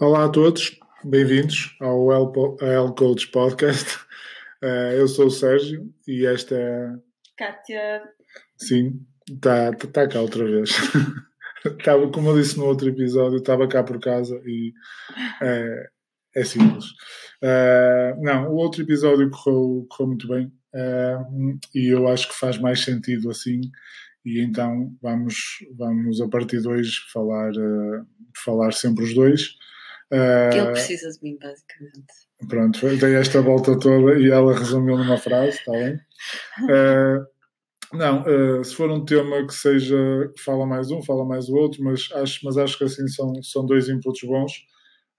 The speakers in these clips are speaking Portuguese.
Olá a todos, bem-vindos ao El Coach Podcast. Uh, eu sou o Sérgio e esta é. Kátia. Sim, está tá cá outra vez. estava, como eu disse no outro episódio, estava cá por casa e é, é simples. Uh, não, o outro episódio correu, correu muito bem uh, e eu acho que faz mais sentido assim. E então vamos, vamos a partir de hoje falar, falar sempre os dois. Uh, Ele precisa de mim, basicamente. Pronto, dei esta volta toda e ela resumiu numa frase, está bem? Uh, não, uh, se for um tema que seja, fala mais um, fala mais o outro, mas acho, mas acho que assim são, são dois inputs bons.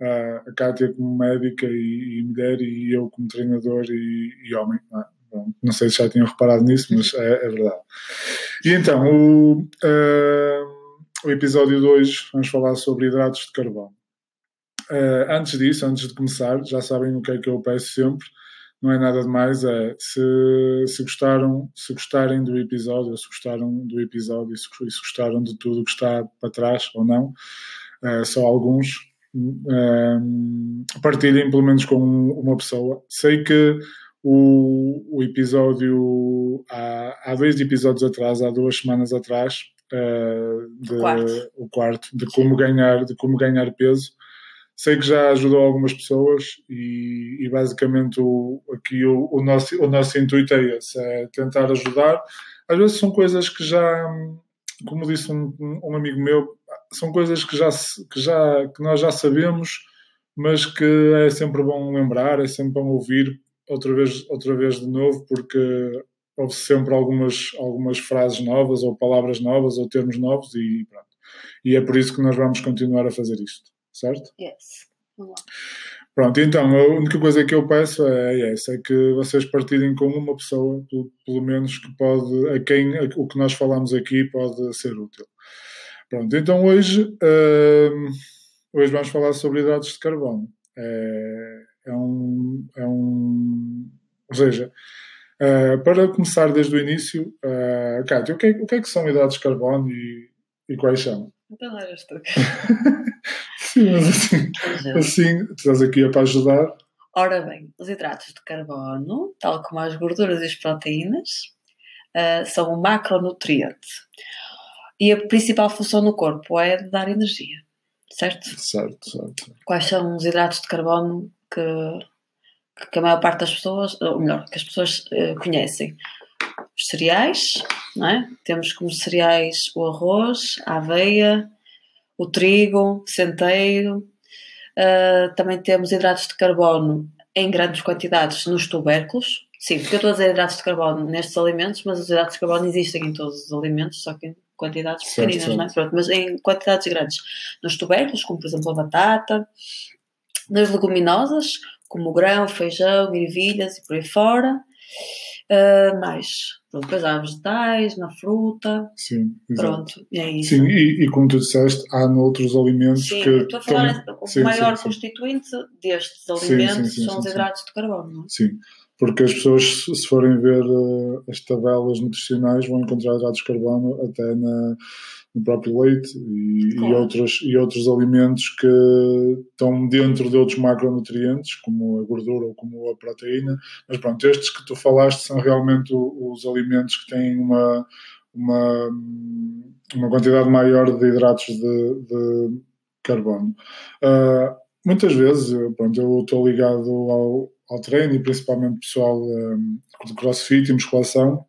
A Kátia como médica e, e, mulher e eu como treinador e, e homem. Não, é? Não, sei se já tinham reparado nisso, mas é, é verdade. E então, o, o episódio 2, vamos falar sobre hidratos de carbono. Uh, antes disso, antes de começar, já sabem o que é que eu peço sempre. Não é nada demais, é se, se gostaram, se gostarem do episódio, se gostaram do episódio, se, se gostaram de tudo que está para trás ou não, uh, só alguns, uh, partilhem pelo menos com uma pessoa. Sei que o, o episódio há, há dois episódios atrás, há duas semanas atrás, de, o, quarto. o quarto, de como ganhar, de como ganhar peso sei que já ajudou algumas pessoas e, e basicamente o, aqui o, o, nosso, o nosso intuito é esse, é tentar ajudar. Às vezes são coisas que já, como disse um, um amigo meu, são coisas que já, que já que nós já sabemos, mas que é sempre bom lembrar, é sempre bom ouvir outra vez, outra vez de novo, porque houve sempre algumas, algumas frases novas, ou palavras novas, ou termos novos, e pronto. E é por isso que nós vamos continuar a fazer isto certo? Yes. Pronto, então a única coisa que eu peço é essa, é que vocês partilhem com uma pessoa, pelo, pelo menos que pode, a quem a, o que nós falamos aqui pode ser útil. Pronto, então hoje, uh, hoje vamos falar sobre hidratos de carbono. É, é um, é um, ou seja, uh, para começar desde o início, uh, Cátia, o que, é, o que é que são hidratos de carbono e, e quais são? Então eras tu. Sim, mas assim, assim, estás aqui é para ajudar. Ora bem, os hidratos de carbono, tal como as gorduras e as proteínas, uh, são um macronutriente. E a principal função no corpo é dar energia, certo? Certo, certo. Quais são os hidratos de carbono que, que a maior parte das pessoas, ou melhor, que as pessoas uh, conhecem? Os cereais, é? Temos como cereais o arroz, a aveia, o trigo, centeio. Uh, também temos hidratos de carbono em grandes quantidades nos tubérculos. Sim, porque eu estou a dizer hidratos de carbono nestes alimentos, mas os hidratos de carbono existem em todos os alimentos, só que em quantidades certo, pequeninas, certo. Não é? Pronto, mas em quantidades grandes. Nos tubérculos, como por exemplo a batata, nas leguminosas, como o grão, feijão, ervilhas e por aí fora. Uh, mais Pronto, depois há vegetais, na fruta. Sim, exato. Pronto, é isso. Sim, e, e, como tu disseste, há noutros alimentos sim, que. Estou a falar, o sim, maior sim, constituinte destes alimentos são os hidratos de carbono. Não é? Sim, porque as pessoas, se forem ver uh, as tabelas nutricionais, vão encontrar hidratos de carbono até na no próprio leite e, claro. e, outros, e outros alimentos que estão dentro de outros macronutrientes, como a gordura ou como a proteína. Mas pronto, estes que tu falaste são realmente os alimentos que têm uma, uma, uma quantidade maior de hidratos de, de carbono. Uh, muitas vezes, pronto, eu estou ligado ao, ao treino e principalmente pessoal um, de crossfit e musculação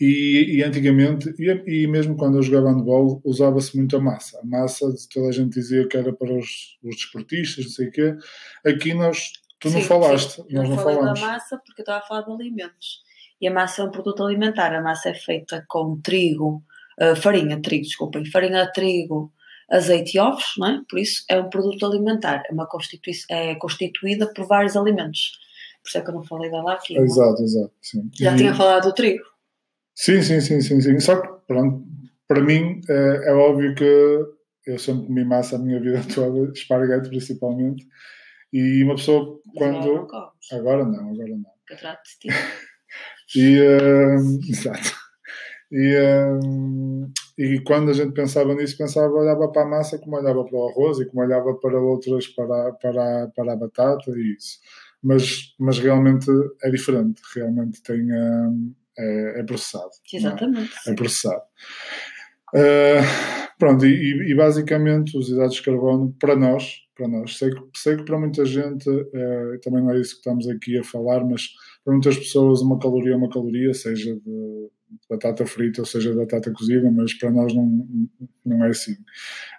e, e antigamente, e, e, mesmo quando eu jogava handball, usava-se muito a massa. A massa, toda a gente dizia que era para os, os desportistas, não sei o quê. Aqui nós, tu sim, não falaste, sim. nós não, não falamos. da massa porque eu estava a falar de alimentos. E a massa é um produto alimentar. A massa é feita com trigo, uh, farinha, trigo, desculpem, farinha de trigo, azeite e ovos, não é? Por isso é um produto alimentar. É, uma constitui é constituída por vários alimentos. Por isso é que eu não falei dela aqui. Exato, exato. Sim. Já e... tinha falado do trigo. Sim, sim, sim, sim, sim. Só que, pronto, para mim é, é óbvio que eu sempre comi massa a minha vida toda, esparguete principalmente, e uma pessoa quando. Agora não, agora não. Eu trato de ti. e, uh, exato. E, uh, e quando a gente pensava nisso, pensava, olhava para a massa como olhava para o arroz e como olhava para outras, para, para, para a batata e isso. Mas, mas realmente é diferente, realmente tem, um, é, é, processado. É? Exatamente. É, é processado. Uh, pronto, e, e, basicamente os hidratos de carbono, para nós, para nós, sei que, sei que para muita gente, uh, também não é isso que estamos aqui a falar, mas para muitas pessoas uma caloria é uma caloria, seja de batata frita ou seja de batata cozida, mas para nós não, não é assim.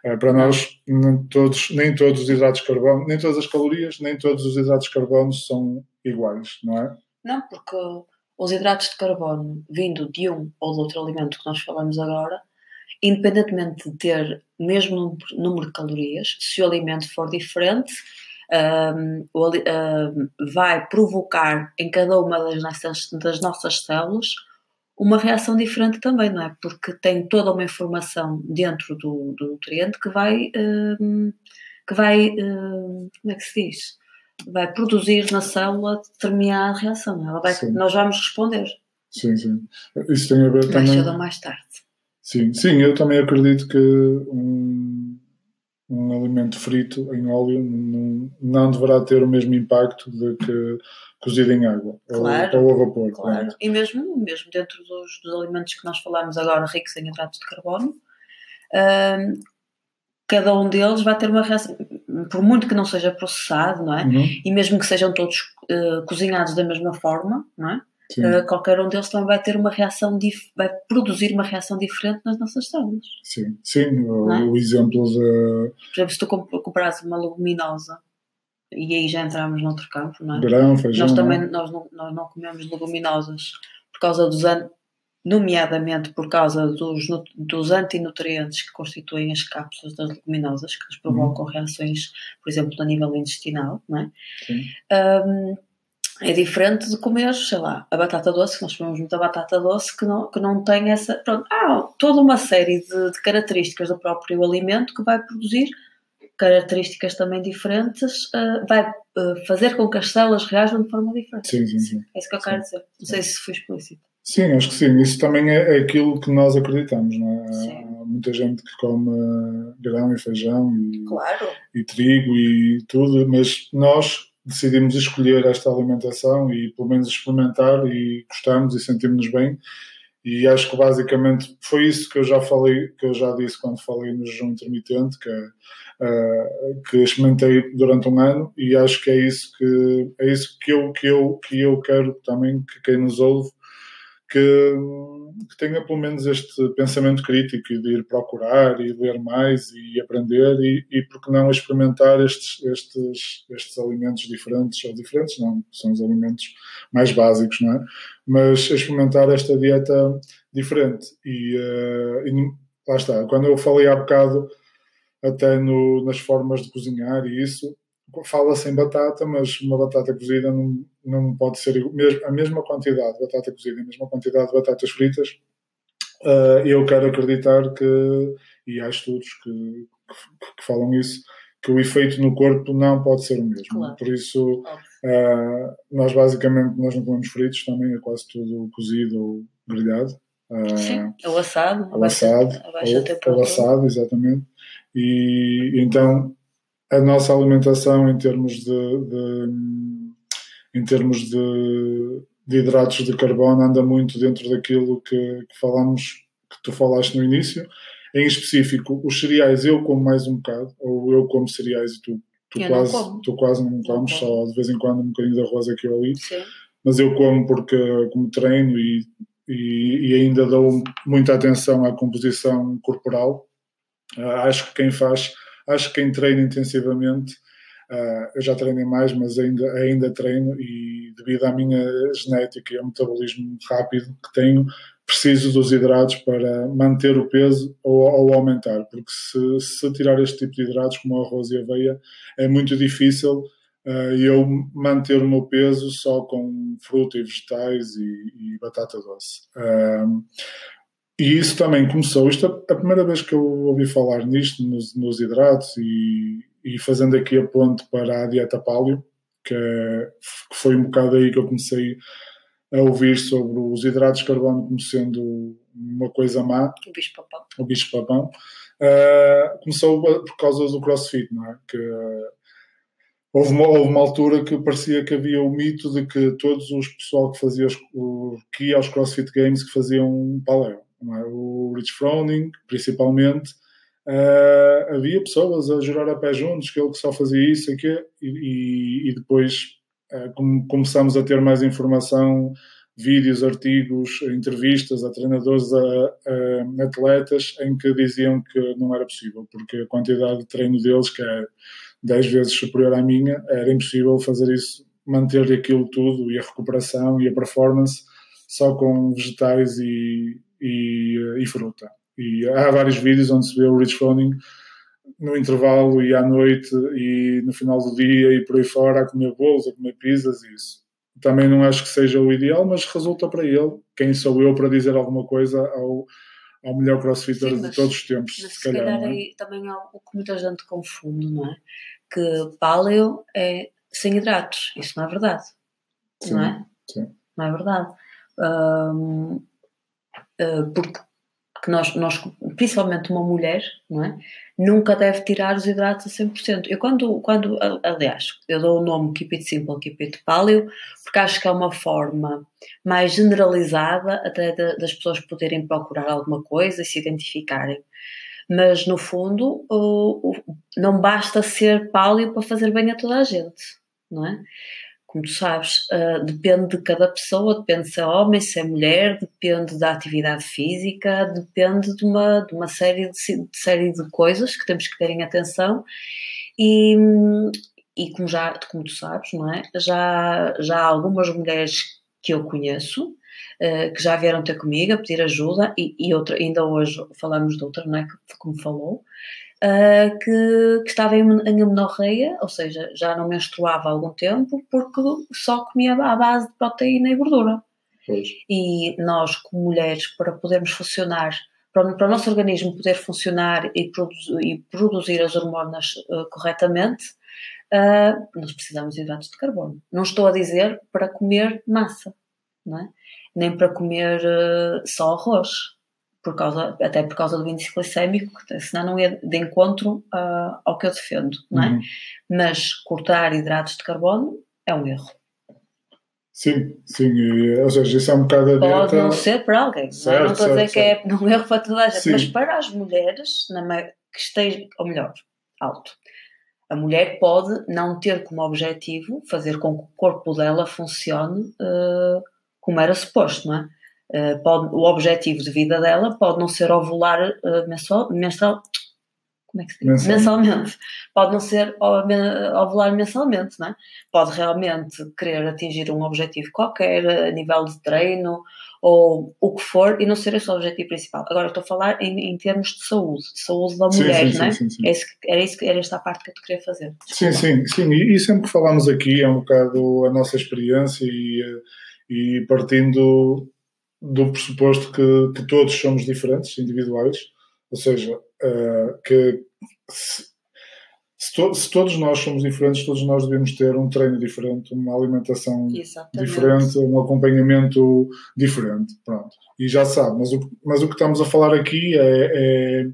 Uh, para nós, nem todos, nem todos os hidratos de carbono, nem todas as calorias, nem todos os hidratos de carbono são iguais, não é? Não, porque os hidratos de carbono vindo de um ou de outro alimento que nós falamos agora independentemente de ter o mesmo número de calorias, se o alimento for diferente, um, um, vai provocar em cada uma das nossas, das nossas células uma reação diferente também, não é? Porque tem toda uma informação dentro do, do nutriente que vai, um, que vai, como é que se diz? Vai produzir na célula determinada reação. É? Ela vai, nós vamos responder. Sim, sim. Isso tem a ver mais também. Cedo ou mais tarde. Sim, sim, eu também acredito que um, um alimento frito em óleo não, não deverá ter o mesmo impacto de que cozido em água claro, ou, ou a vapor. Claro. claro. E mesmo, mesmo dentro dos, dos, alimentos que nós falamos agora, ricos em hidratos de carbono, hum, cada um deles vai ter uma reação, por muito que não seja processado, não é? Uhum. E mesmo que sejam todos uh, cozinhados da mesma forma, não é? Uh, qualquer um deles também vai ter uma reação, vai produzir uma reação diferente nas nossas células. Sim, sim. O, é? o exemplo de. Por exemplo, se tu comparares uma leguminosa, e aí já entramos noutro campo, não é? Grão, feijão. Nós também nós não, nós não comemos leguminosas por causa dos nomeadamente por causa dos, dos antinutrientes que constituem as cápsulas das leguminosas, que nos provocam uhum. reações, por exemplo, a nível intestinal, não é? Sim. Um, é diferente de comer, sei lá, a batata doce, que nós comemos muita batata doce, que não, que não tem essa. Pronto, há toda uma série de, de características do próprio alimento que vai produzir características também diferentes, uh, vai uh, fazer com que as células reajam de forma diferente. Sim, sim, sim. É isso que eu quero dizer. Não sei se fui explícito. Sim, acho que sim. Isso também é, é aquilo que nós acreditamos, não é? Sim. Há muita gente que come grão e feijão e, claro. e trigo e tudo, mas nós decidimos escolher esta alimentação e pelo menos experimentar e gostamos e sentimos-nos bem e acho que basicamente foi isso que eu já falei, que eu já disse quando falei no jejum intermitente, que, uh, que experimentei durante um ano e acho que é isso que é isso que eu que eu que eu quero também que quem nos ouve que, que, tenha pelo menos este pensamento crítico e de ir procurar e ler mais e aprender e, e porque não experimentar estes, estes, estes alimentos diferentes, ou diferentes não, são os alimentos mais básicos, não é? Mas experimentar esta dieta diferente e, uh, e lá está, quando eu falei há bocado até no, nas formas de cozinhar e isso, fala-se em batata, mas uma batata cozida não, não pode ser a mesma quantidade de batata cozida e a mesma quantidade de batatas fritas. Uh, eu quero acreditar que, e há estudos que, que, que, falam isso, que o efeito no corpo não pode ser o mesmo. Claro. Por isso, uh, nós basicamente nós não comemos fritos, também é quase tudo cozido ou grelhado. Uh, Sim, ou assado. Ou assado, ou, ou assado, exatamente. E então a nossa alimentação em termos de, de em termos de, de, hidratos de carbono anda muito dentro daquilo que, que falamos, que tu falaste no início. Em específico, os cereais eu como mais um bocado, ou eu como cereais e tu, tu, quase, tu quase não comes, só de vez em quando um bocadinho de arroz aqui ou ali. Sim. Mas eu como porque como treino e, e, e ainda dou muita atenção à composição corporal. Uh, acho que quem faz Acho que quem treina intensivamente, uh, eu já treinei mais, mas ainda, ainda treino e devido à minha genética e ao metabolismo rápido que tenho, preciso dos hidratos para manter o peso ou, ou aumentar, porque se, se, tirar este tipo de hidratos, como arroz e aveia, é muito difícil uh, eu manter o meu peso só com fruta e vegetais e, e batata doce. Uh, e isso também começou, isto é a primeira vez que eu ouvi falar nisto, nos, nos hidratos, e, e, fazendo aqui a ponte para a dieta paleo, que, é, que, foi um bocado aí que eu comecei a ouvir sobre os hidratos de carbono como sendo uma coisa má, O bicho papão. o bicho papão, uh, começou por causa do crossfit, não é? Que, uh, houve, uma, houve uma altura que parecia que havia o mito de que todos os pessoal que fazia os, o, que ia aos crossfit games que faziam paleo, não é? O Rich Froning, principalmente, uh, havia pessoas a jurar a pé juntos que ele só fazia isso aqui, e, e, depois como começamos a ter mais informação vídeos, artigos, entrevistas a treinadores, a, a, atletas, em que diziam que não era possível, porque a quantidade de treino deles, que é 10 vezes superior à minha, era impossível fazer isso, manter aquilo tudo, e a recuperação e a performance, só com vegetais e, e, e fruta. E há vários vídeos onde se vê o Rich Froning no intervalo e à noite e no final do dia e por aí fora a comer bolos, a comer pizzas e isso também não acho que seja o ideal, mas resulta para ele. Quem sou eu para dizer alguma coisa ao, ao melhor crossfitter Sim, mas, de todos os tempos? Mas se, calhar, calhar é? aí também há o que muita gente confunde, não é? Que paleo é sem hidratos. Isso não é verdade. Sim, não é? Sim. Não é verdade. Porque que nós, nós, principalmente uma mulher, não é? nunca deve tirar os hidratos a 100%. Eu quando, quando aliás, eu dou o nome Keep It Simple, Keep It Paleo, porque acho que é uma forma mais generalizada até de, das pessoas poderem procurar alguma coisa e se identificarem. Mas, no fundo, não basta ser paleo para fazer bem a toda a gente, não é? Como tu sabes, uh, depende de cada pessoa, depende se é homem, se é mulher, depende da atividade física, depende de uma, de uma série, de, de série de coisas que temos que ter em atenção e, e como, já, como tu sabes, não é? já, já há algumas mulheres que eu conheço uh, que já vieram ter comigo a pedir ajuda e, e outra, ainda hoje falamos de outra, não é? Como falou, uh, que, que, estava em, em amenorreia, ou seja, já não menstruava há algum tempo, porque só comia à base de proteína e gordura. Pois. E nós, como mulheres, para podermos funcionar, para, para o nosso organismo poder funcionar e, e produzir as hormonas uh, corretamente, uh, nós precisamos de hidratos de carbono. Não estou a dizer para comer massa, não é? nem para comer uh, só arroz por causa, até por causa do índice glicémico, senão não ia de encontro uh, ao que eu defendo, não é? Uhum. Mas cortar hidratos de carbono é um erro. Sim, sim, ou seja, isso é um bocado a dieta... Pode não ser para alguém, certo, não, é? não estou a dizer certo. que é um erro para toda a gente, sim. mas para as mulheres, na, que estejam, ou melhor, alto, a mulher pode não ter como objetivo fazer com que o corpo dela funcione uh, como era suposto, não é? Eh, pode, o objetivo de vida dela pode não ser ovular uh, mensual, menstrual, como é que se diz? mensalmente. Pode não ser ovular mensalmente, não é? Pode realmente querer atingir um objetivo qualquer, a nível de treino ou o que for, e não ser esse o objetivo principal. Agora estou a falar em, em termos de saúde, de saúde da mulher, sim, sim, não é? Sim, sim, era, isso, era esta a parte que eu te queria fazer. Sim, sim, sim. E, e sempre que falamos aqui é um bocado a nossa experiência e, eh, e partindo do pressuposto que, que todos somos diferentes, individuais, ou seja, uh, que se, se, to, se, todos nós somos diferentes, todos nós devemos ter um treino diferente, uma alimentação Exatamente. diferente, um acompanhamento diferente. Pronto. E já sabe, mas o, mas o que estamos a falar aqui é, é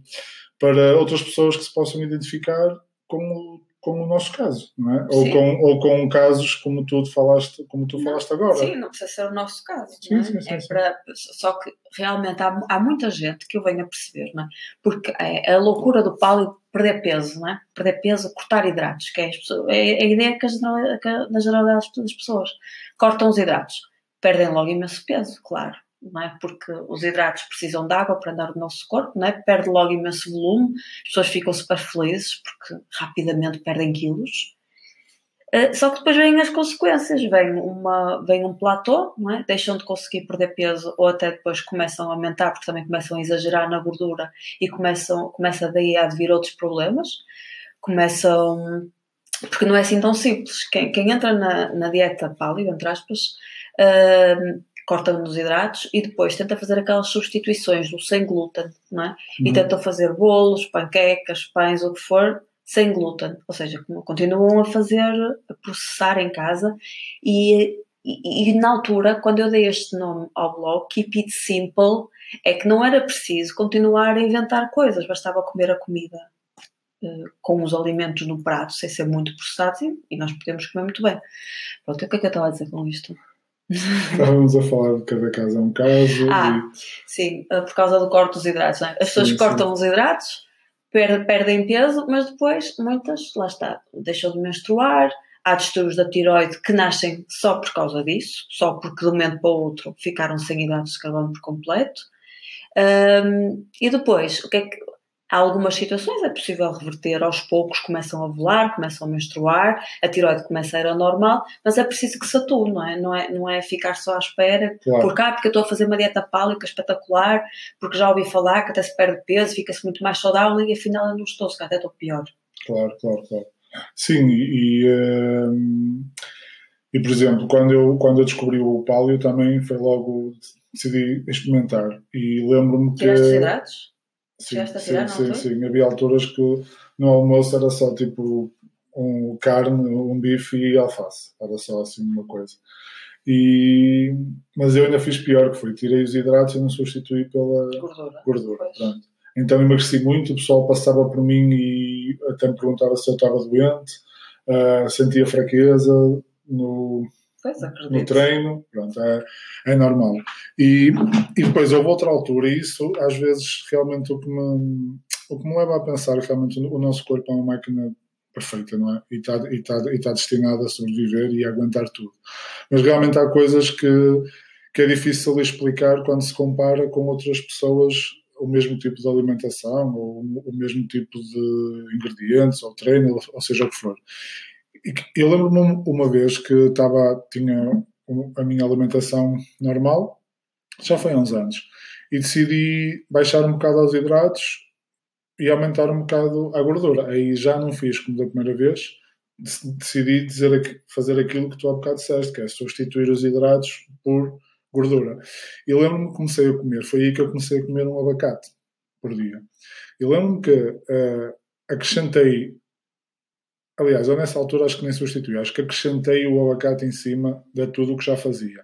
para outras pessoas que se possam identificar como como o nosso caso, não é? Ou com, ou com casos como tu falaste, como tu falaste agora. Sim, não precisa ser o nosso caso. Sim, é? sim, sim, é. Para, só que realmente há, há muita gente que eu venho a perceber, não é? Porque é a loucura do palio perder peso, não é? Perder peso, cortar hidratos, que é, é a ideia que, a geral, que na generalidade das pessoas cortam os hidratos, perdem logo imenso peso, claro não é? Porque os hidratos precisam de água para andar no nosso corpo, não é? Perde logo imenso volume, as pessoas ficam super felizes porque rapidamente perdem quilos. Uh, só que depois vêm as consequências, vem, uma, vem um platô, não é? deixam de conseguir perder peso ou até depois começam a aumentar porque também começam a exagerar na gordura e começam, começa daí a vir outros problemas. Começam, porque não é assim tão simples. Quem, quem entra na, na dieta pálida, entre aspas, uh, corta nos hidratos e depois tenta fazer aquelas substituições do sem glúten, não é? Uhum. E tenta fazer bolos, panquecas, pães, o que for, sem glúten. Ou seja, continuam a fazer, a processar em casa e, e, e, na altura, quando eu dei este nome ao blog, Keep It Simple, é que não era preciso continuar a inventar coisas, bastava comer a comida uh, com os alimentos no prato, sem ser muito processados, e nós podemos comer muito bem. Pronto, o que é que eu estava a dizer com isto? Estávamos a falar de cada caso é um caso. Ah, e... sim, eh, por causa do corte dos hidratos. É? As pessoas sim, cortam sim. os hidratos, perdem peso, mas depois muitas, lá está, deixam de menstruar. Há distúrbios da tiroide que nascem só por causa disso, só porque de um momento para o outro ficaram sem hidratos de carbono por completo. Um, e depois, o que é que Há algumas situações é possível reverter aos poucos, começam a volar, começam a menstruar, a tiroide começa a ir ao normal, mas é preciso que se atue, não é? Não é, não é ficar só à espera, claro. por cá, porque eu estou a fazer uma dieta pálica espetacular, porque já ouvi falar que até se perde peso, fica-se muito mais saudável e afinal eu não estou, se até estou pior. Claro, claro, claro. Sim, e, um, e por exemplo, quando eu, quando eu descobri o palio também foi logo, decidi experimentar e lembro-me que... Tiraste hidratos? Sim, sim, sim, sim, Havia alturas que no almoço era só tipo um carne, um bife e alface. Era só assim uma coisa. E, mas eu ainda fiz pior, que foi tirei os hidratos e não substituí pela gordura. gordura então emagreci muito, o pessoal passava por mim e até me perguntava se eu estava doente, uh, sentia fraqueza no, no treino, pronto, é, é normal. E, e depois houve outra altura, e isso às vezes realmente o que me, o que me leva a pensar realmente o nosso corpo é uma máquina perfeita, não é? E está, e está, e está destinado a sobreviver e a aguentar tudo. Mas realmente há coisas que, que é difícil explicar quando se compara com outras pessoas o mesmo tipo de alimentação ou o mesmo tipo de ingredientes ou treino, ou seja o que for. Eu lembro-me uma vez que estava, tinha a minha alimentação normal, já foi há uns anos, e decidi baixar um bocado aos hidratos e aumentar um bocado a gordura. Aí já não fiz como da primeira vez, decidi dizer, fazer aquilo que tu há bocado disseste, que é substituir os hidratos por gordura. E lembro-me que comecei a comer, foi aí que eu comecei a comer um abacate por dia. E lembro-me que uh, acrescentei Aliás, eu nessa altura acho que nem substituí, acho que acrescentei o abacate em cima de tudo o que já fazia,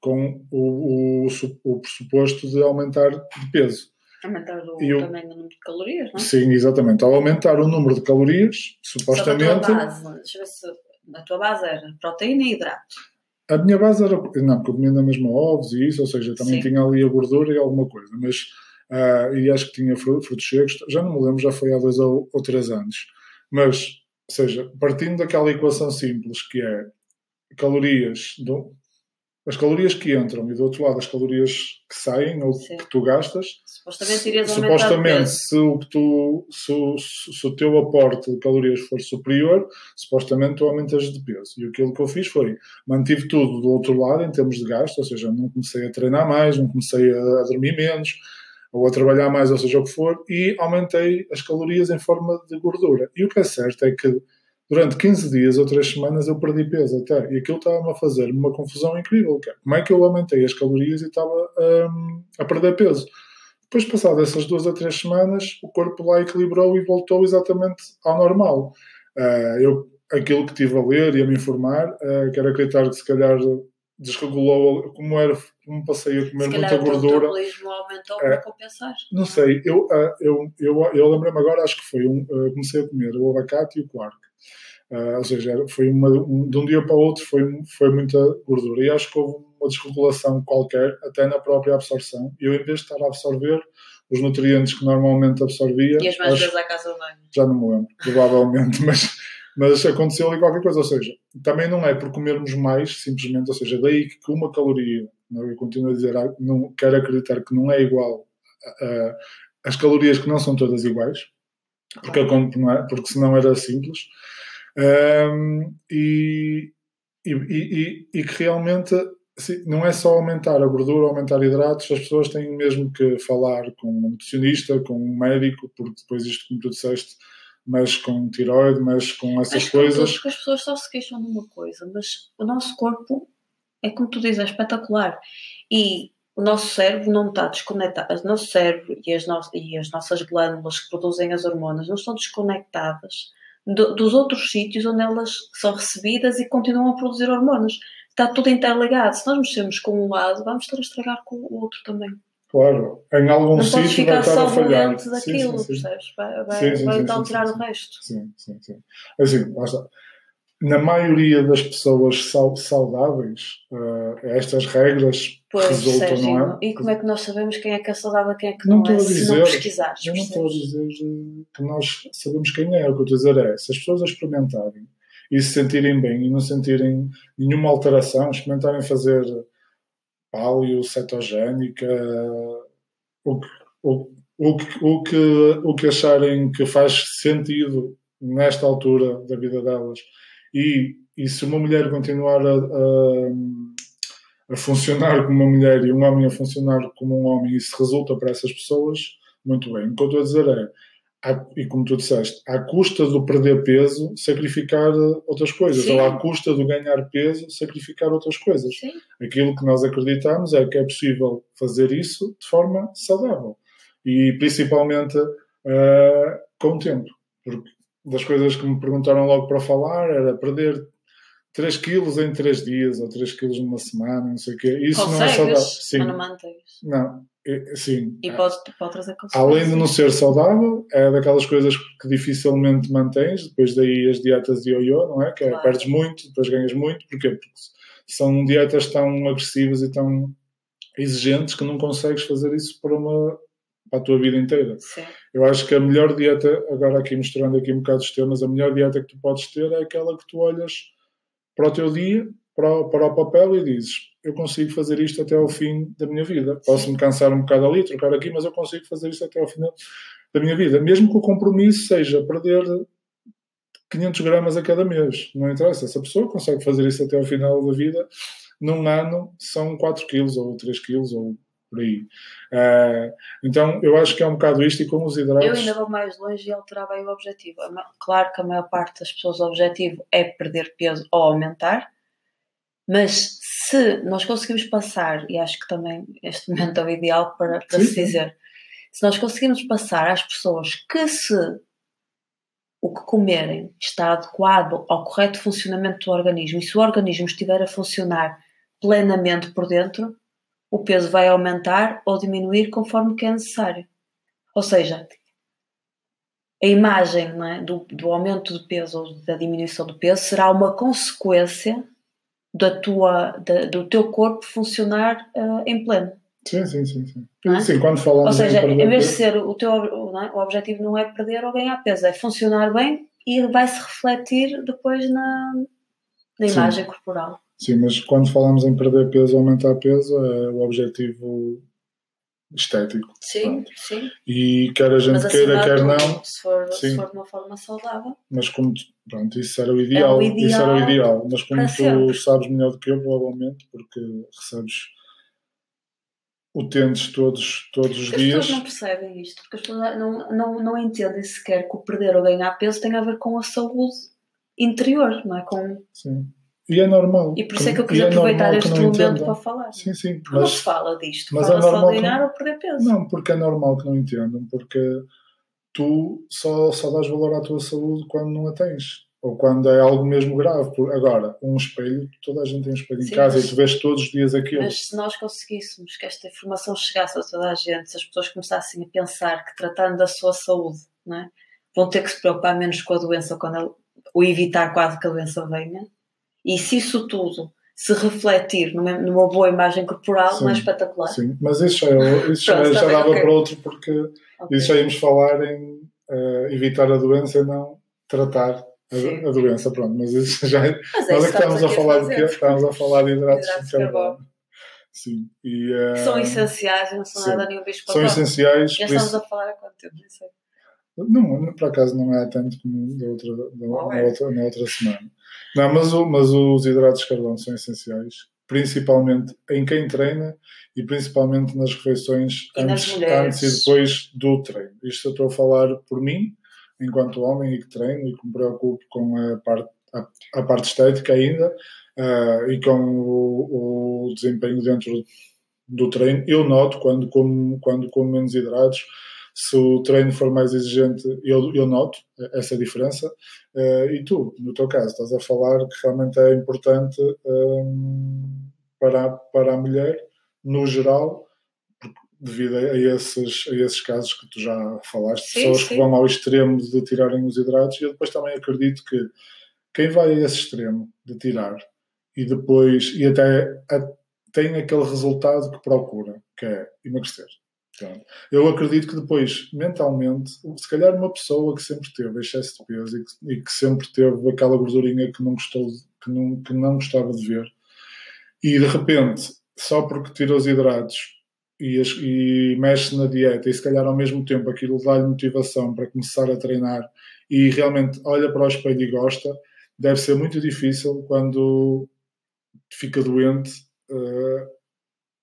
com o, o, o pressuposto de aumentar de peso. Aumentar o, eu, também o número de calorias, não é? Sim, exatamente. Ao aumentar o número de calorias, supostamente. a tua base, deixa eu ver se a tua base era proteína e hidrato. A minha base era. Não, porque eu comia na mesma ovos e isso, ou seja, também Sim. tinha ali a gordura e alguma coisa, mas. Uh, e acho que tinha frutos secos, já não me lembro, já foi há dois ou, ou três anos. Mas ou seja, partindo daquela equação simples que é calorias, do, as calorias que entram e do outro lado as calorias que saem ou Sim. que tu gastas, supostamente, supostamente se, o que tu, se, se, se, o teu aporte de calorias for superior, supostamente tu aumentas de peso. E aquilo que eu fiz foi mantive tudo do outro lado em termos de gasto, ou seja, não comecei a treinar mais, não comecei a, a dormir menos, ou a trabalhar mais, ou seja o que for, e aumentei as calorias em forma de gordura. E o que é certo é que durante 15 dias ou 3 semanas eu perdi peso até. E aquilo estava-me a fazer uma confusão incrível. É, como é que eu aumentei as calorias e estava um, a perder peso? Depois, passado essas duas a três semanas, o corpo lá equilibrou e voltou exatamente ao normal. Uh, eu, aquilo que tive a ler e a me informar, uh, quero acreditar que se calhar desregulou, como era, como passei a comer muita gordura. O aumentou para compensar. Não sei, eu, uh, eu, eu, eu lembro-me agora, acho que foi um, comecei a comer o abacate e o quark. Uh, ou seja, foi uma, um, de um dia para o outro foi, foi muita gordura. E acho que houve uma desregulação qualquer, até na própria absorção. E eu, em vez de estar a absorver os nutrientes que normalmente absorvia. E as mais vezes à casa banho. Já não me lembro, provavelmente, mas, mas aconteceu ali qualquer coisa. Ou seja, também não é por comermos mais, simplesmente, ou seja, daí que uma caloria, não, eu continuo a dizer, ah, não, quero acreditar que não é igual. As calorias que não são todas iguais, porque, é, porque senão era simples. Um, e, e, e, e, que realmente assim, não é só aumentar a gordura, aumentar hidratos, as pessoas têm mesmo que falar com um nutricionista, com um médico, porque depois isto, como tu disseste, mexe com tiroide, mexe com essas coisas. Porque as pessoas só se queixam de uma coisa, mas o nosso corpo é como tu dizes, é espetacular. E o nosso cérebro não está desconectado. O nosso cérebro e as, no e as nossas glândulas que produzem as hormonas não estão desconectadas do, dos outros sítios onde elas são recebidas e continuam a produzir hormonas. Está tudo interligado. Se nós mexemos com um lado, vamos estar a estragar com o outro também. Claro, em algum Não sítio vai estar a falhar. daquilo, sim, sim, sim. percebes? Vai, vai, Sim, sim, vai alterar sim, o resto. Sim, sim, sim. Assim, lá está. Na maioria das pessoas sau- saudáveis, eh, estas regras Pois, resultam, Serginho, não é? e como é que nós sabemos quem é que é saudável e quem é que Não não, é, a se dizer- não pesquisares? Eu não estou a dizer eh, que nós sabemos quem é. O que eu estou a dizer é, se as pessoas a experimentarem e se sentirem bem e não sentirem nenhuma alteração, experimentarem fazer paleo, cetogénica, o que, o, o, o, que, o que acharem que faz sentido nesta altura da vida delas. E, e se uma mulher continuar a, a, a funcionar como uma mulher e um homem a funcionar como um homem, isso resulta para essas pessoas, muito bem. O que eu estou a dizer é, e como tu disseste, à custa do perder peso, sacrificar outras coisas, Sim. ou à custa do ganhar peso, sacrificar outras coisas. Sim, Aquilo que nós acreditamos é que é possível fazer isso de forma saudável e principalmente eh, com o tempo. Porque das coisas que me perguntaram logo para falar era perder 3 quilos em 3 dias ou 3 quilos numa semana, não sei o quê. Isso não é saudável. consegues, Sim, mas não mantens. não, sim. E pode, pode trazer. Além de não ser saudável, é daquelas coisas que dificilmente mantens, depois daí as dietas de ioiô, não é? Que é Claro. perdes muito, depois ganhas muito, porquê? Porque são dietas tão agressivas e tão exigentes que não consegues fazer isso para, uma, para a tua vida inteira. Sim. Eu acho que a melhor dieta, agora aqui misturando aqui um bocado os temas, a melhor dieta que tu podes ter é aquela que tu olhas para o teu dia, para o, para o papel e dizes eu consigo fazer isto até ao fim da minha vida. Posso-me cansar um bocado ali, trocar aqui, mas eu consigo fazer isto até ao final da minha vida. Mesmo que o compromisso seja perder 500 gramas a cada mês. Não interessa. Se a pessoa consegue fazer isso até ao final da vida, num ano são 4 quilos ou 3 quilos ou por aí. Ah, então, eu acho que é um bocado isto e com os hidratos... Eu ainda vou mais longe e alterar bem o objetivo. Claro que a maior parte das pessoas o objetivo é perder peso ou aumentar, mas se nós conseguimos passar, e acho que também este momento é o ideal para, para se dizer, se nós conseguirmos passar às pessoas que se o que comerem está adequado ao correto funcionamento do organismo e se o organismo estiver a funcionar plenamente por dentro, o peso vai aumentar ou diminuir conforme que é necessário. Ou seja, a imagem é, do, do aumento de peso ou da diminuição do peso será uma consequência da tua, da- do teu corpo funcionar ah, em pleno. Sim, sim, sim. Sim, é? sim quando falamos Ou seja, em vez de ser o teu é? o objetivo não é perder ou ganhar peso, é funcionar bem e vai se refletir depois na, na Sim. imagem corporal. Sim, mas quando falamos em perder peso ou aumentar peso, é o objetivo estético. Sim, sim. E quer a gente Mas queira, acima quer não, se for, se Sim. for de uma forma saudável, mas como pronto, isso era o ideal, É o ideal isso era o ideal. Mas como tu sempre. sabes melhor do que eu, provavelmente, porque recebes utentes todos, todos os Porque as pessoas dias. não percebem isto, porque as pessoas não, não, não entendem sequer que o perder ou ganhar peso tem a ver com a saúde interior, não é? Com... Sim. E é normal. E por isso é que eu quis é aproveitar este não momento para falar. Sim, sim. Porque não Mas, se fala disto, mas é fala só normal ganhar não- ou perder peso. não, porque é normal que não entendam, porque tu só, só dás valor à tua saúde quando não a tens. Ou quando é algo mesmo grave. Agora, um espelho, toda a gente tem um espelho em Sim, casa mas- e tu vês todos os dias aquilo. Mas se nós conseguíssemos que esta informação chegasse a toda a gente, se as pessoas começassem a pensar que tratando da sua saúde, não é? vão ter que se preocupar menos com a doença quando ela, ou evitar quase que a doença venha, e se isso tudo se refletir numa, numa boa imagem corporal, não é Sim, espetacular. Sim, mas isso já, é- isso já, Pronto, já dava ok. para outro, porque Ok. isso já íamos falar em eh, evitar a doença e não tratar Sim. a, a doença. Pronto, mas isso já é. Mas é Nós é que estamos a falar fazer. quê? Estamos a falar de hidratos, Hidratos de carbono. Sim, e, eh, Que são essenciais, não são sim. nada nenhum bicho são papão. essenciais. Já estamos isso- a falar há quanto tempo? Nem sei. Não, por acaso não é tanto como da outra, da, na, é. outra, na outra semana. Não, mas, o- mas os hidratos de carbono são essenciais, principalmente em quem treina e principalmente nas refeições E antes, antes e depois do treino. Isto eu estou a falar por mim, enquanto homem e que treino e que me preocupo com a parte, a, a parte estética ainda ah, e com o, o desempenho dentro do treino. Eu noto quando como, quando como menos hidratos se o treino for mais exigente, eu, eu noto essa diferença. Eh, e tu, no teu caso, estás a falar que realmente é importante hum, para, a- para a mulher, no geral, devido a esses, a esses casos que tu já falaste, Sim, pessoas sim. que vão ao extremo de tirarem os hidratos, e eu depois também acredito que quem vai a esse extremo de tirar e depois, e até a- tem aquele resultado que procura, que é emagrecer. Pronto. Eu acredito que depois, mentalmente, se calhar uma pessoa que sempre teve excesso de peso e que, e que sempre teve aquela gordurinha que não, gostou que, não, que não gostava de ver, e de repente, só porque tira os hidratos e, as- e mexe na dieta e se calhar ao mesmo tempo aquilo dá-lhe motivação para começar a treinar e realmente olha para o espelho e gosta, deve ser muito difícil quando fica doente eh,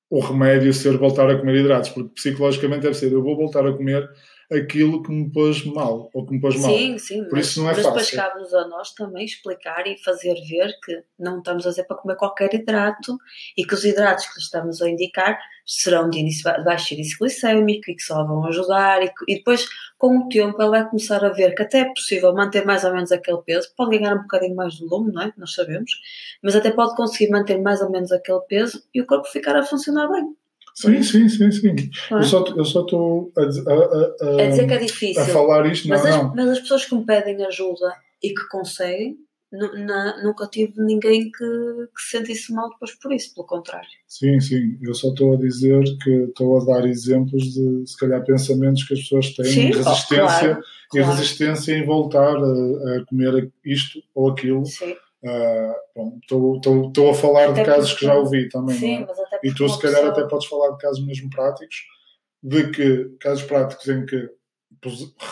o remédio ser voltar a comer hidratos, porque psicologicamente deve ser eu vou voltar a comer aquilo que me pôs mal ou que me pôs mal. Sim, sim, Por mas, isso não é mas depois fácil. cabe-nos a nós também explicar e fazer ver que não estamos a dizer para comer qualquer hidrato e que os hidratos que lhe estamos a indicar serão de, início, baixo índice glicémico e que só vão ajudar e, e depois com o tempo ele vai começar a ver que até é possível manter mais ou menos aquele peso, pode ganhar um bocadinho mais de volume, não é? Nós sabemos, mas até pode conseguir manter mais ou menos aquele peso e o corpo ficar a funcionar bem. Sim, sim, sim, sim. É? Eu só estou a, dizer- a, a, a, É dizer que é difícil. a falar isto, não, Mas as, não. mas as pessoas que me pedem ajuda e que conseguem, na- nunca tive ninguém que, que se sentisse mal depois por isso, pelo contrário. Sim, sim. Eu só estou a dizer que estou a dar exemplos de, se calhar, pensamentos que as pessoas têm, Sim, resistência, claro, e claro. resistência em voltar a, a comer isto ou aquilo. Sim, Ah, Estou estou a falar de Até casos porque- que já ouvi também. não sim é? mas até E tu, se calhar, pessoa- até podes falar de casos mesmo práticos, de que casos práticos em que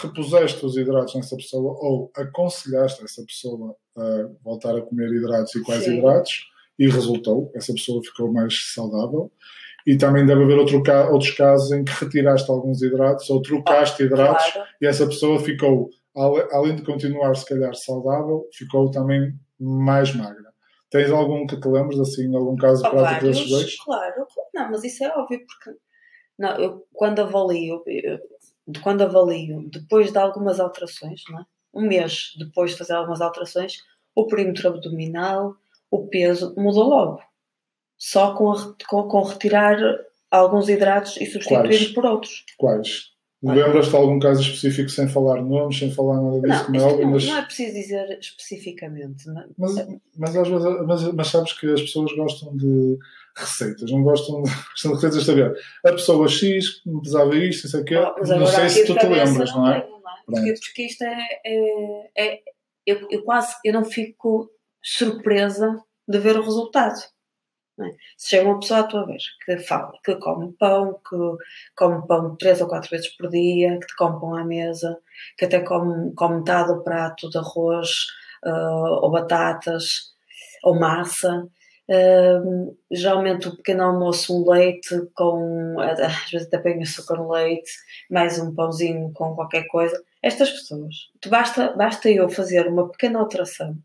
repuseste os hidratos nessa pessoa ou aconselhaste essa pessoa a voltar a comer hidratos e quais Sim. hidratos e resultou, essa pessoa ficou mais saudável. E também deve haver outro outros casos em que retiraste alguns hidratos ou trocaste hidratos Claro, e essa pessoa ficou, além de continuar se calhar saudável, ficou também mais magra. Tens algum que te lembres, assim, algum caso há prático desses dois? claro, não, mas isso é óbvio, porque não, eu, quando avalio, eu- quando avalio, depois de algumas alterações, é? um mês depois de fazer algumas alterações, o perímetro abdominal, o peso mudou logo. Só com, a- com, com retirar alguns hidratos e substituir por outros. Quais? Olha. Lembras-te de algum caso específico sem falar nomes, sem falar nada disso, Não, como é não, mas, não é preciso dizer especificamente. mas, mas vezes mas, mas sabes que as pessoas gostam de receitas, não gostam de, gostam de receitas de saber. A pessoa X me pesava isto, não sei o quê, não sei se tu te lembras, não é? tenho, não é? Porque, porque isto é. é- é- eu, eu quase eu não fico surpresa de ver o resultado. não é? Se chega uma pessoa à tua vez que fala que come pão, que come pão três ou quatro vezes por dia, que te come pão à mesa, que até come, come metade do prato de arroz ah, ou batatas ou massa. Geralmente o pequeno almoço um leite com às vezes até põe açúcar no leite mais um pãozinho com qualquer coisa estas pessoas basta, basta eu fazer uma pequena alteração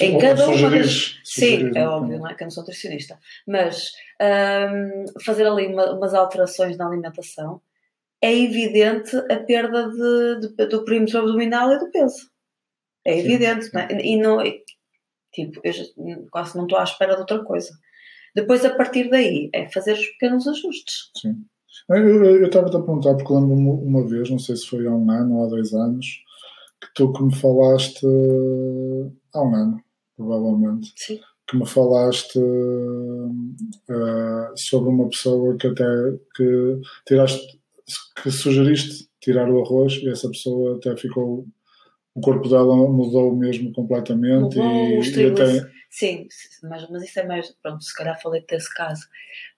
Em cada uma sugerires- sim, é óbvio, não é? Que eu não sou nutricionista. Mas hum, fazer ali uma- umas alterações na alimentação é evidente a perda de, de- do perímetro abdominal e do peso. É evidente, não é? E não, tipo, eu já- quase não estou à espera de outra coisa. Depois, a partir daí, é fazer os pequenos ajustes. Sim. Eu estava-te a perguntar, porque lembro-me uma vez, não sei se foi há um ano ou há dois anos, que tu que me falaste há um ano, provavelmente, Sim. que me falaste eh, sobre uma pessoa que até que tiraste, que sugeriste tirar o arroz e essa pessoa até ficou o corpo dela mudou mesmo completamente Mudou os e, e até Sim, mas, mas isso é mais. Pronto, se calhar falei desse caso.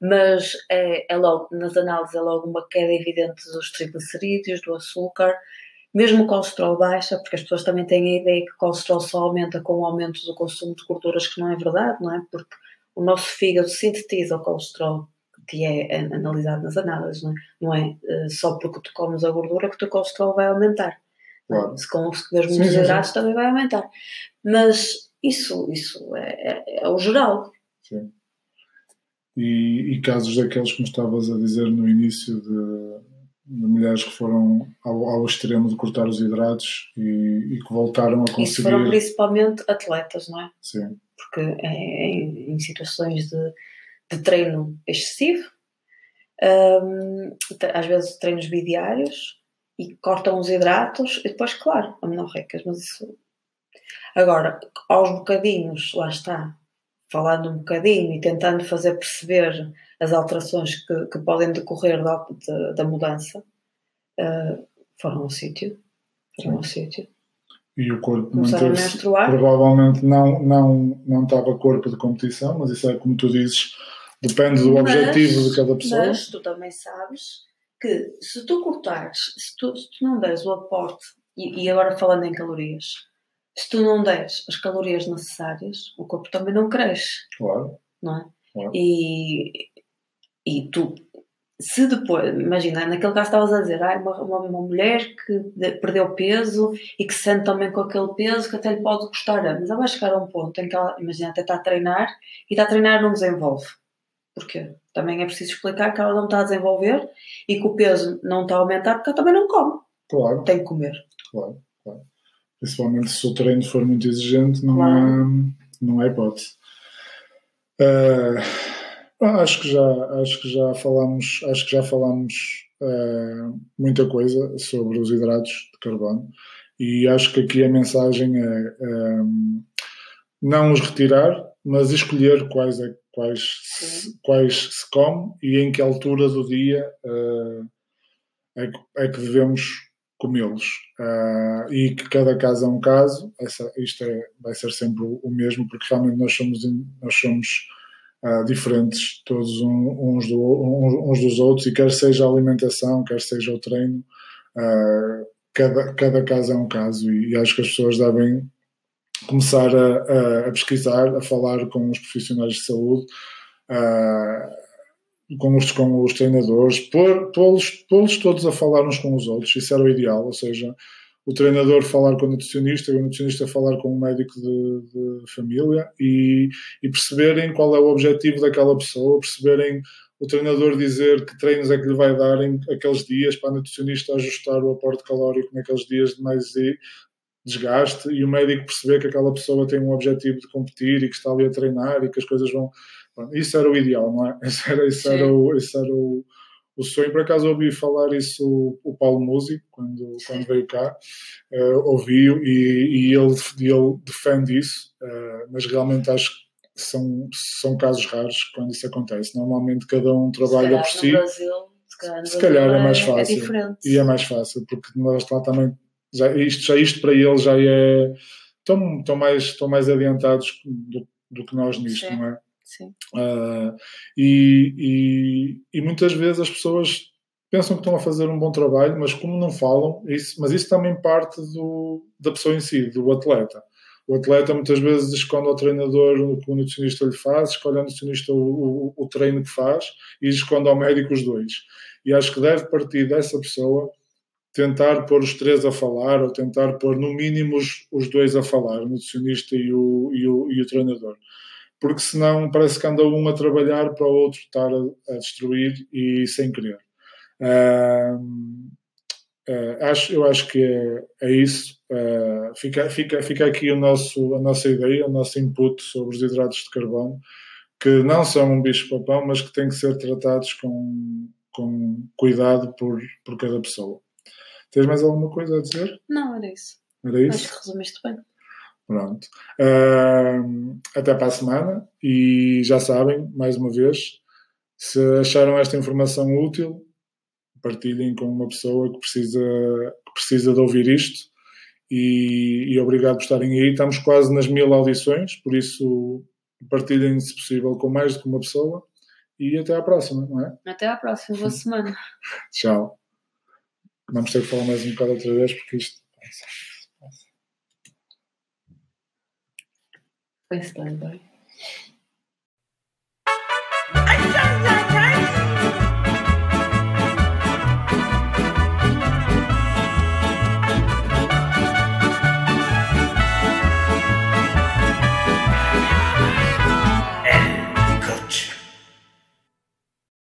Mas é, é logo, nas análises, é logo uma queda evidente dos triglicerídeos, do açúcar, mesmo o colesterol baixa, porque as pessoas também têm a ideia que o colesterol só aumenta com o aumento do consumo de gorduras, que não é verdade, não é? Porque o nosso fígado sintetiza o colesterol, que é analisado nas análises, não é? Não é eh, só porque tu comes a gordura que o teu colesterol vai aumentar. Claro. Se com se muitos sim, sim. hidratos também vai aumentar. Mas isso, isso é, é- é o geral. Sim. E, e casos daqueles que me estavas a dizer no início de, de mulheres que foram ao, ao extremo de cortar os hidratos e, e que voltaram a Isso foram conseguir. principalmente atletas, não é? Sim, Porque é, em, em situações de, de treino excessivo, Um, às vezes treinos bidiários e cortam os hidratos e depois, claro, amenorrecas, mas isso. Agora, aos bocadinhos, lá está, falando um bocadinho e tentando fazer perceber as alterações que, que podem decorrer da, de, da mudança, uh, foram ao sítio. Foram ao sítio. E o corpo manteve Provavelmente não, não, não estava corpo de competição, mas isso é como tu dizes, depende do mas, objetivo de cada pessoa. Mas tu também sabes que se tu cortares, se tu, se tu não deres o aporte, e, e, agora falando em calorias, se tu não deres as calorias necessárias, o corpo também não cresce. Claro. Não é? Claro. E, e tu, se depois, imagina, naquele caso estavas a dizer, ah, uma, uma, uma, mulher que perdeu peso e que se sente também com aquele peso que até lhe pode custar anos. Ela vai chegar a um ponto em que ela, imagina, até está a treinar e está a treinar não desenvolve. Porquê? Também é preciso explicar que ela não está a desenvolver e que o peso não está a aumentar porque ela também não come. Claro. Tem que comer. Claro, claro. Principalmente se o treino for muito exigente, não, claro. é, não é hipótese. Uh, acho que já acho que já falamos acho que já falamos uh, muita coisa sobre os hidratos de carbono e acho que aqui a mensagem é um, não os retirar mas escolher quais é quais, se, quais se come e em que altura do dia uh, é, que, é, que, devemos comê-los. Uh, e que cada caso é um caso, essa, isto é, vai ser sempre o, mesmo, porque realmente nós somos, nós somos uh, diferentes, todos um, uns, do, uns, dos outros, e quer seja a alimentação, quer seja o treino, cada, cada caso é um caso, e, e acho que as pessoas devem começar a, a, a, pesquisar, a falar com os profissionais de saúde, com, os, com os treinadores, pô-los pô todos a falar uns com os outros, isso era o ideal, ou seja, o treinador falar com o nutricionista e o nutricionista falar com o médico de, de família e, e, perceberem qual é o objetivo daquela pessoa, perceberem o treinador dizer que treinos é que lhe vai dar em aqueles dias para o nutricionista ajustar o aporte calórico naqueles dias de mais desgaste e o médico perceber que aquela pessoa tem um objetivo de competir e que está ali a treinar e que as coisas vão. isso era o ideal, não é? Isso era, isso era, o, isso era o, o sonho. Por acaso ouvi falar isso o, Paulo Musi, quando, quando veio cá, uh, ouvi-o e, e ele, ele defende isso, uh, mas realmente acho que são, são casos raros quando isso acontece. Normalmente cada um trabalha por si. Brasil, se calhar, se calhar é, é mais fácil. É e é mais fácil, porque nós lá também já isto, já isto para eles já é. Estão, estão, mais, estão mais adiantados do, do que nós nisto, Sim. não é? Sim. Uh, e, e, e, muitas vezes as pessoas pensam que estão a fazer um bom trabalho, mas como não falam, isso, mas isso também parte do, da pessoa em si, do atleta. O atleta muitas vezes esconde ao treinador o que o nutricionista lhe faz, escolhe ao nutricionista o, o, o treino que faz e esconde ao médico os dois. E acho que deve partir dessa pessoa tentar pôr os três a falar, ou tentar pôr no mínimo os, os dois a falar, o nutricionista e o, e, o, e o treinador. Porque senão parece que anda um a trabalhar para o outro estar a, a destruir e sem querer. Uh, uh, acho, eu acho que é, é isso. Uh, fica, fica, fica aqui o nosso, a nossa ideia, o nosso input sobre os hidratos de carbono, que não são um bicho-papão, mas que têm que ser tratados com, com cuidado por, por cada pessoa. Tens mais alguma coisa a dizer? Não, era isso. Era isso? Acho que resumiste bem. Pronto. Uh, até para a semana e já sabem, mais uma vez, se acharam esta informação útil, partilhem com uma pessoa que precisa, que precisa de ouvir isto e, e obrigado por estarem aí. Estamos quase nas mil audições, por isso partilhem, se possível, com mais do que uma pessoa e até à próxima, não é? Até à próxima, boa semana. Tchau. Vamos ter que falar mais um bocado outra vez porque isto. Foi stand-by.